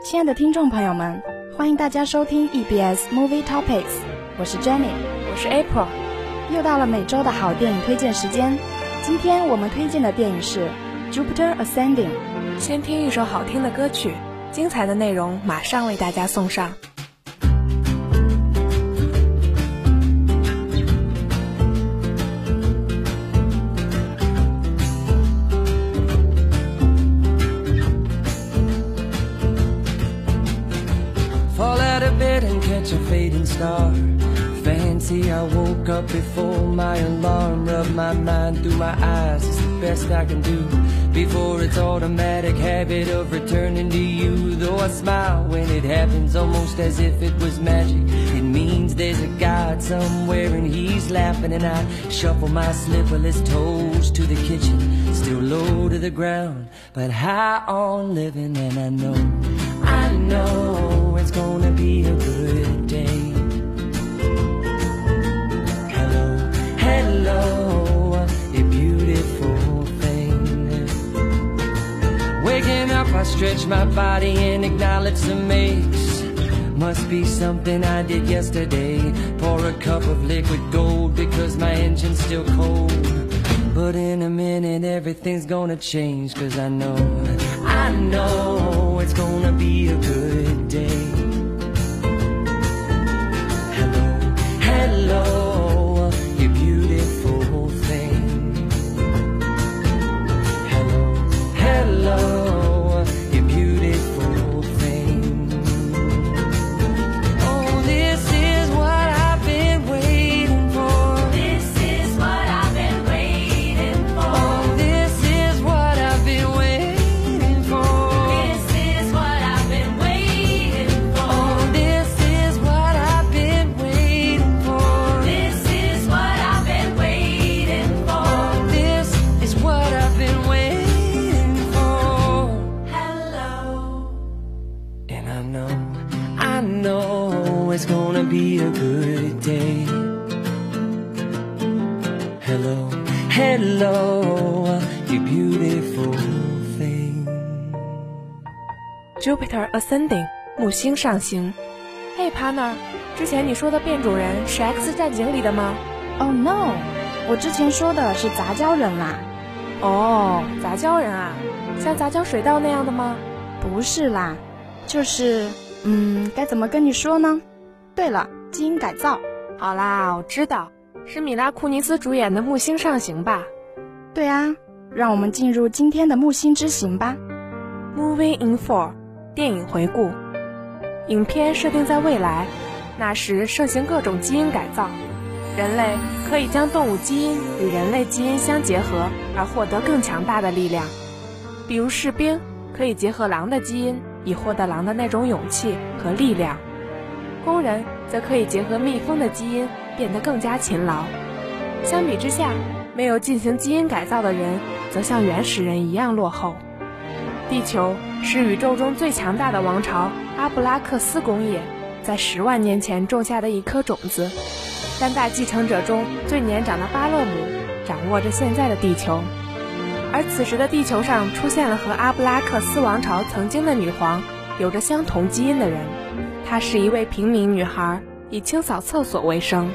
亲爱的听众朋友们，欢迎大家收听 EBS Movie Topics，我是 Jenny，我是 April，又到了每周的好电影推荐时间。今天我们推荐的电影是《Jupiter Ascending》。先听一首好听的歌曲，精彩的内容马上为大家送上。A fading star. Fancy, I woke up before my alarm. Rub my mind through my eyes, it's the best I can do. Before it's automatic habit of returning to you. Though I smile when it happens, almost as if it was magic. It means there's a God somewhere and he's laughing, and I shuffle my slipperless toes to the kitchen. Still low to the ground, but high on living, and I know, I know it's gonna be a good day. Hello, hello, you beautiful thing. Waking up, I stretch my body and acknowledge the makes. Must be something I did yesterday. Pour a cup of liquid gold because my engine's still cold. But in a minute, everything's gonna change. Cause I know, I know it's gonna be a good day. Beautiful thing. Jupiter Ascending，木星上行。嘿，partner，之前你说的变种人是 X 战警里的吗？Oh no，我之前说的是杂交人啦，哦，杂交人啊，像杂交水稻那样的吗？不是啦，就是，嗯，该怎么跟你说呢？对了，基因改造。好啦，我知道，是米拉库尼斯主演的《木星上行》吧对啊，让我们进入今天的木星之行吧。？Moving in For，电影回顾。影片设定在未来，那时盛行各种基因改造，人类可以将动物基因与人类基因相结合，而获得更强大的力量。比如士兵可以结合狼的基因，以获得狼的那种勇气和力量；工人则可以结合蜜蜂的基因，变得更加勤劳。相比之下，没有进行基因改造的人，则像原始人一样落后。地球是宇宙中最强大的王朝阿布拉克斯工业在十万年前种下的一颗种子。三大继承者中最年长的巴勒姆掌握着现在的地球，而此时的地球上出现了和阿布拉克斯王朝曾经的女皇有着相同基因的人。她是一位平民女孩，以清扫厕所为生。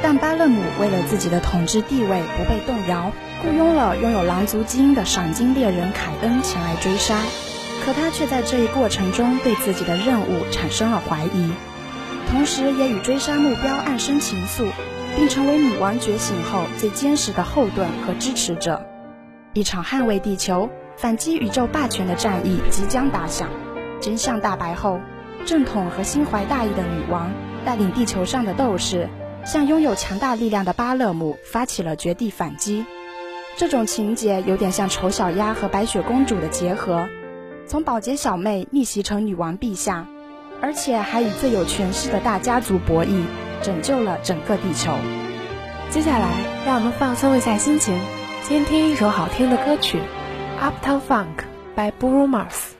但巴勒姆为了自己的统治地位不被动摇，雇佣了拥有狼族基因的赏金猎人凯恩前来追杀。可他却在这一过程中对自己的任务产生了怀疑，同时也与追杀目标暗生情愫，并成为女王觉醒后最坚实的后盾和支持者。一场捍卫地球、反击宇宙霸权的战役即将打响。真相大白后，正统和心怀大义的女王带领地球上的斗士。向拥有强大力量的巴勒姆发起了绝地反击，这种情节有点像丑小鸭和白雪公主的结合，从保洁小妹逆袭成女王陛下，而且还与最有权势的大家族博弈，拯救了整个地球。接下来，让我们放松一下心情，先听一首好听的歌曲《Uptown Funk》by Bruno Mars。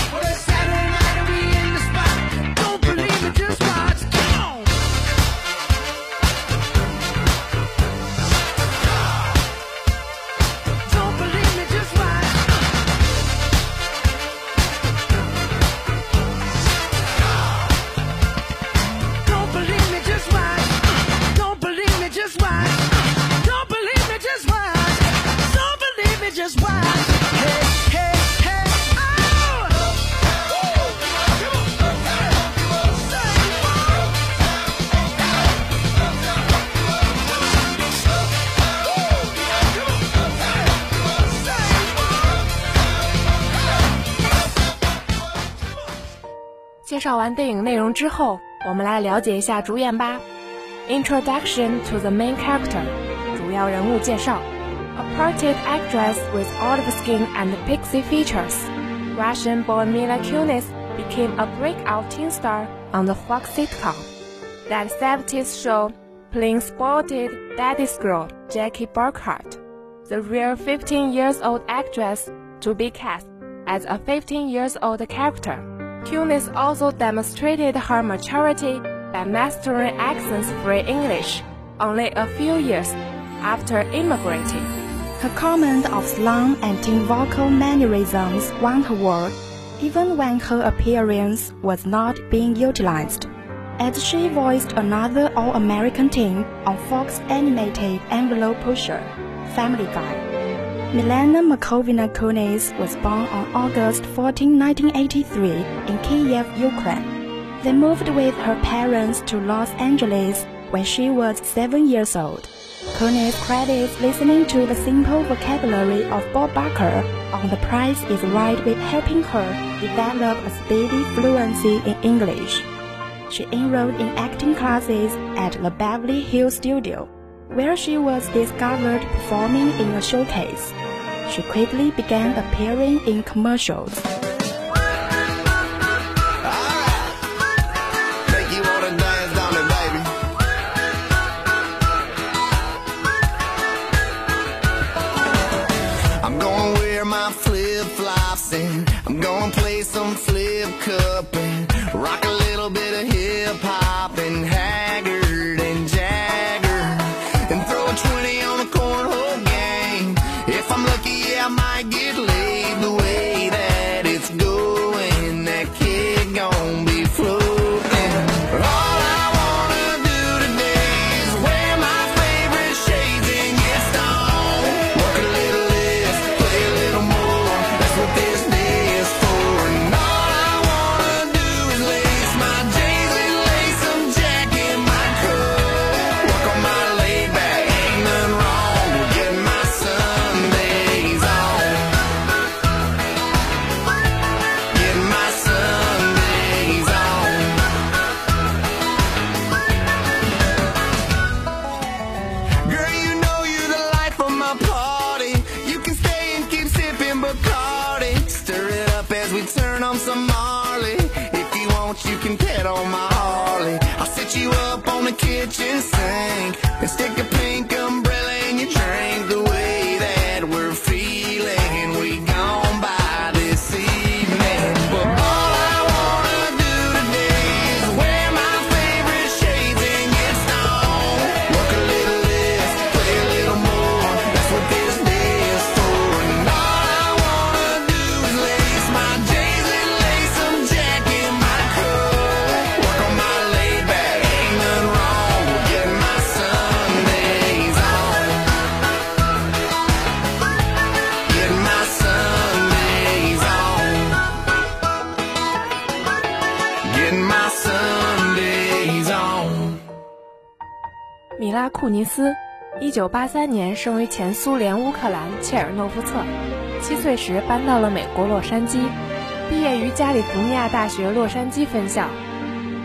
绍完电影内容之后，我们来了解一下主演吧。Introduction to the main character，主要人物介绍。A portrait actress with olive skin and pixie features, Russian-born Mila Kunis became a breakout teen star on the Fox sitcom. That 70s show playing spotted daddy's girl Jackie Burkhardt, the real 15 years old actress to be cast as a 15 years old character. Kunis also demonstrated her maturity by mastering accents-free English only a few years after immigrating. Her command of slang and teen vocal mannerisms won her world, even when her appearance was not being utilized, as she voiced another All-American teen on Fox animated envelope pusher, Family Guy. Milena Markovna Kunis was born on August 14, 1983 in Kiev, Ukraine. They moved with her parents to Los Angeles when she was seven years old. Kunis credits listening to the simple vocabulary of Bob Barker on The Price is Right with helping her develop a speedy fluency in English. She enrolled in acting classes at the Beverly Hills Studio, where she was discovered performing in a showcase. She quickly began appearing in commercials. I'm gonna play some flip cup down some Marley. If you want, you can pet on my Harley. I'll set you up on the kitchen sink and stick a pink 库尼斯，一九八三年生于前苏联乌克兰切尔诺夫策，七岁时搬到了美国洛杉矶，毕业于加利福尼亚大学洛杉矶分校。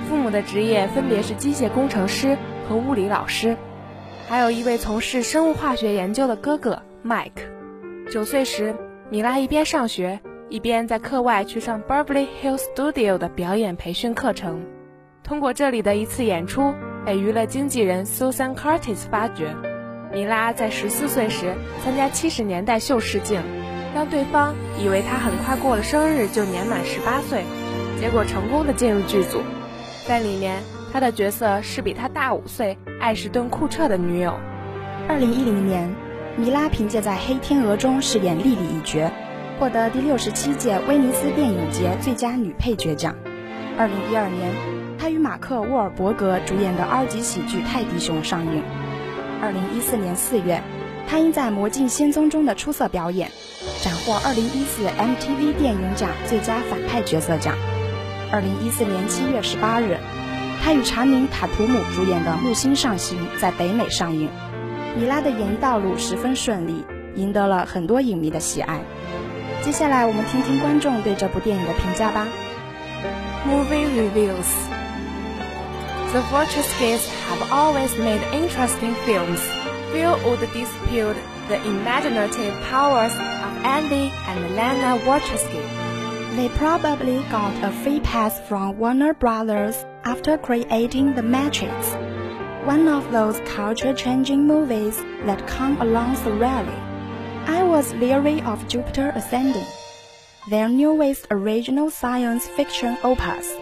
父母的职业分别是机械工程师和物理老师，还有一位从事生物化学研究的哥哥 Mike。九岁时，米拉一边上学，一边在课外去上 Beverly Hill Studio 的表演培训课程。通过这里的一次演出，被娱乐经纪人 Susan Curtis 发掘。米拉在十四岁时参加七十年代秀试镜，让对方以为她很快过了生日就年满十八岁，结果成功的进入剧组。在里面，她的角色是比她大五岁、艾什顿·库彻的女友。二零一零年，米拉凭借在《黑天鹅》中饰演莉莉一角，获得第六十七届威尼斯电影节最佳女配角奖。二零一二年，他与马克·沃尔伯格主演的二级喜剧《泰迪熊》上映。二零一四年四月，他因在《魔镜仙踪》中的出色表演，斩获二零一四 MTV 电影奖最佳反派角色奖。二零一四年七月十八日，他与查宁·塔图姆主演的《木星上行》在北美上映。米拉的演艺道路十分顺利，赢得了很多影迷的喜爱。接下来，我们听听观众对这部电影的评价吧。Movie reviews. The Wachowskis have always made interesting films. Few would dispute the imaginative powers of Andy and Lana Wachowski. They probably got a free pass from Warner Brothers after creating The Matrix, one of those culture-changing movies that come along so rarely. I was leery of Jupiter Ascending, their newest original science fiction opus,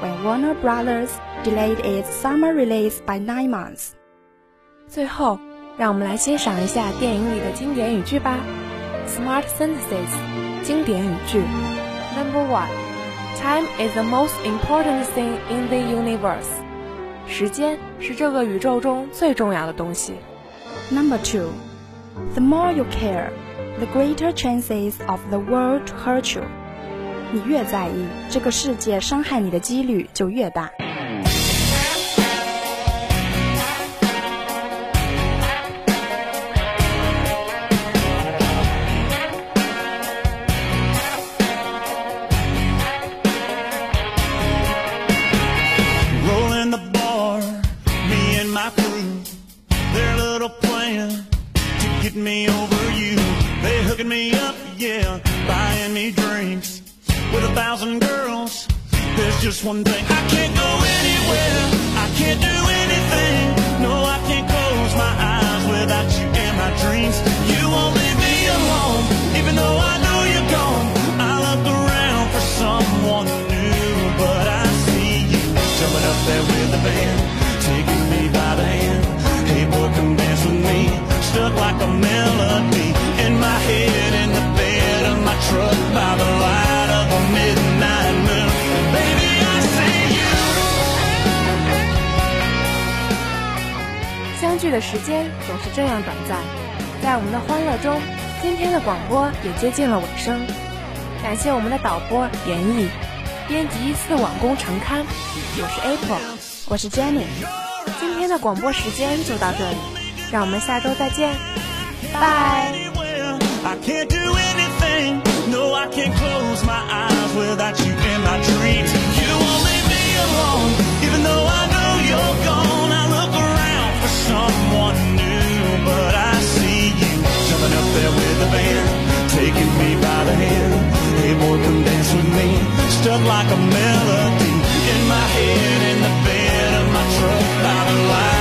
when Warner Brothers delayed its summer release by nine months. 最后，让我们来欣赏一下电影里的经典语句吧。Smart sentences，经典语句。Number one, time is the most important thing in the universe. 时间是这个宇宙中最重要的东西。 Number two, the more you care, the greater chances of the world to hurt you. 你越在意，这个世界伤害你的几率就越大。的时间总是这样短暂，在我们的欢乐中，今天的广播也接近了尾声。感谢我们的导播严毅，编辑四网工程刊，我是 April。我是 Jenny，今天的广播时间就到这里，让我们下周再见，拜。Someone new, but I see you jumping up there with the band, taking me by the hand. Hey boy, come dance with me, stuck like a melody in my head in the bed of my truck by the light